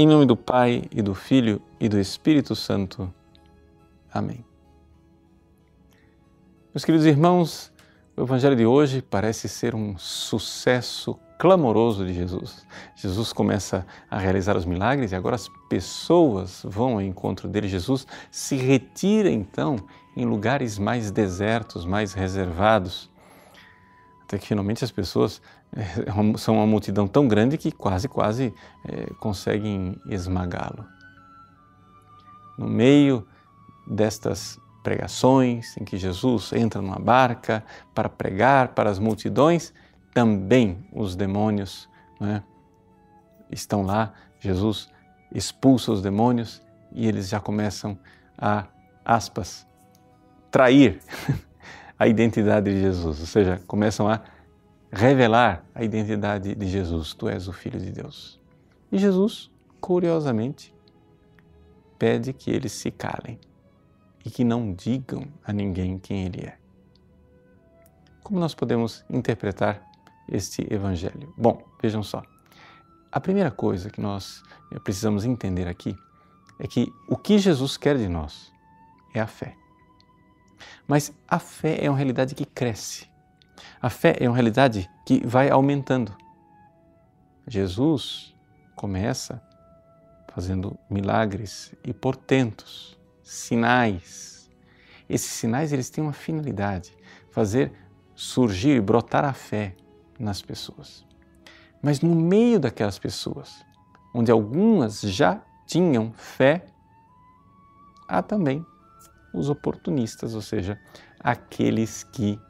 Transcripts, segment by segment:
Em nome do Pai e do Filho e do Espírito Santo. Amém. Meus queridos irmãos, o Evangelho de hoje parece ser um sucesso clamoroso de Jesus. Jesus começa a realizar os milagres e agora as pessoas vão ao encontro dele. Jesus se retira então em lugares mais desertos, mais reservados, até que finalmente as pessoas é, são uma multidão tão grande que quase, quase é, conseguem esmagá-lo. No meio destas pregações em que Jesus entra numa barca para pregar para as multidões, também os demônios né, estão lá. Jesus expulsa os demônios e eles já começam a, aspas, trair a identidade de Jesus, ou seja, começam a revelar a identidade de Jesus. Tu és o Filho de Deus. E Jesus, curiosamente, pede que eles se calem e que não digam a ninguém quem ele é. Como nós podemos interpretar este evangelho? Bom, vejam só. A primeira coisa que nós eh, precisamos entender aqui é que o que Jesus quer de nós é a fé. Mas a fé é uma realidade que cresce. A fé é uma realidade que vai aumentando. Jesus começa fazendo milagres e portentos, sinais. Esses sinais eles têm uma finalidade, fazer surgir e brotar a fé nas pessoas. Mas no meio daquelas pessoas, onde algumas já tinham fé, há também os oportunistas, ou seja, aqueles que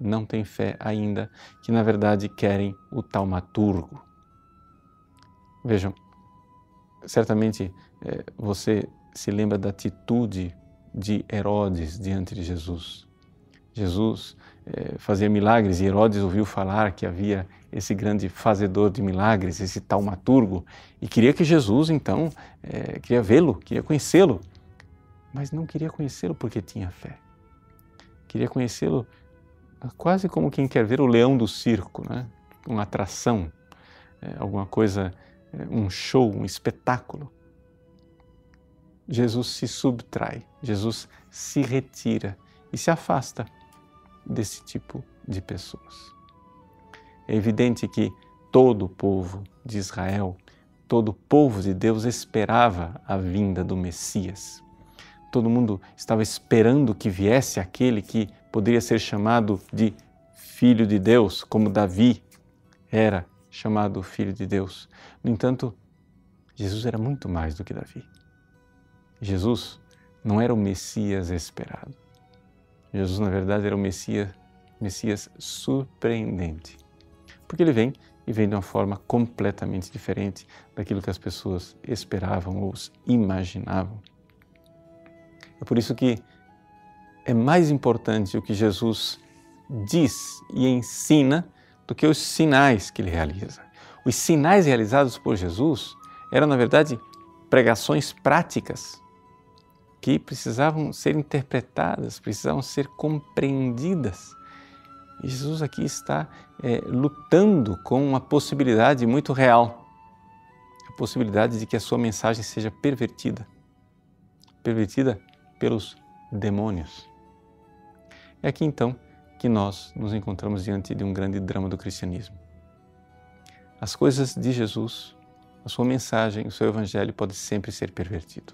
não têm fé ainda, que na verdade querem o taumaturgo. Vejam, certamente é, você se lembra da atitude de Herodes diante de Jesus. Jesus é, fazia milagres e Herodes ouviu falar que havia esse grande fazedor de milagres, esse taumaturgo, e queria que Jesus então, é, queria vê-lo, queria conhecê-lo, mas não queria conhecê-lo porque tinha fé. Queria conhecê-lo quase como quem quer ver o leão do circo, né? uma atração, é, alguma coisa, é, um show, um espetáculo. Jesus se subtrai, Jesus se retira e se afasta desse tipo de pessoas. É evidente que todo o povo de Israel, todo o povo de Deus esperava a vinda do Messias. Todo mundo estava esperando que viesse aquele que poderia ser chamado de Filho de Deus, como Davi era chamado Filho de Deus. No entanto, Jesus era muito mais do que Davi. Jesus não era o Messias esperado. Jesus, na verdade, era o Messias, Messias surpreendente. Porque ele vem e vem de uma forma completamente diferente daquilo que as pessoas esperavam ou imaginavam. É por isso que é mais importante o que Jesus diz e ensina do que os sinais que ele realiza. Os sinais realizados por Jesus eram, na verdade, pregações práticas que precisavam ser interpretadas, precisavam ser compreendidas. E Jesus aqui está é, lutando com uma possibilidade muito real a possibilidade de que a sua mensagem seja pervertida pervertida pelos demônios. É aqui então que nós nos encontramos diante de um grande drama do cristianismo. As coisas de Jesus, a sua mensagem, o seu evangelho pode sempre ser pervertido.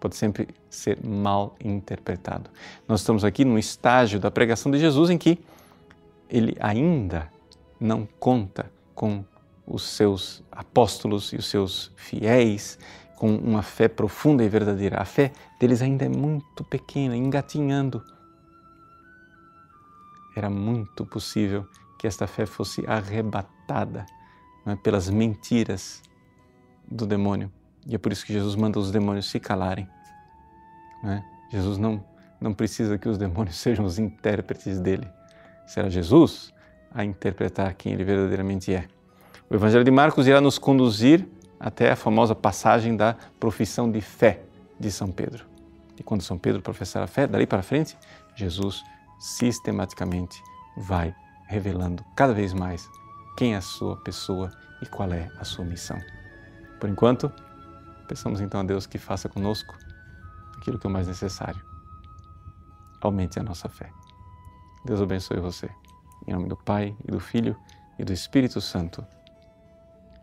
Pode sempre ser mal interpretado. Nós estamos aqui num estágio da pregação de Jesus em que ele ainda não conta com os seus apóstolos e os seus fiéis, com uma fé profunda e verdadeira. A fé deles ainda é muito pequena, engatinhando era muito possível que esta fé fosse arrebatada é, pelas mentiras do demônio. E é por isso que Jesus manda os demônios se calarem. É? Jesus não, não precisa que os demônios sejam os intérpretes dele. Será Jesus a interpretar quem ele verdadeiramente é. O Evangelho de Marcos irá nos conduzir até a famosa passagem da profissão de fé de São Pedro. E quando São Pedro professar a fé, dali para frente, Jesus sistematicamente vai revelando cada vez mais quem é a sua pessoa e qual é a sua missão. Por enquanto, peçamos então a Deus que faça conosco aquilo que é o mais necessário. Aumente a nossa fé. Deus abençoe você. Em nome do Pai, e do Filho e do Espírito Santo.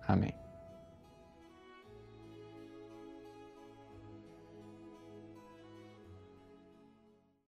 Amém.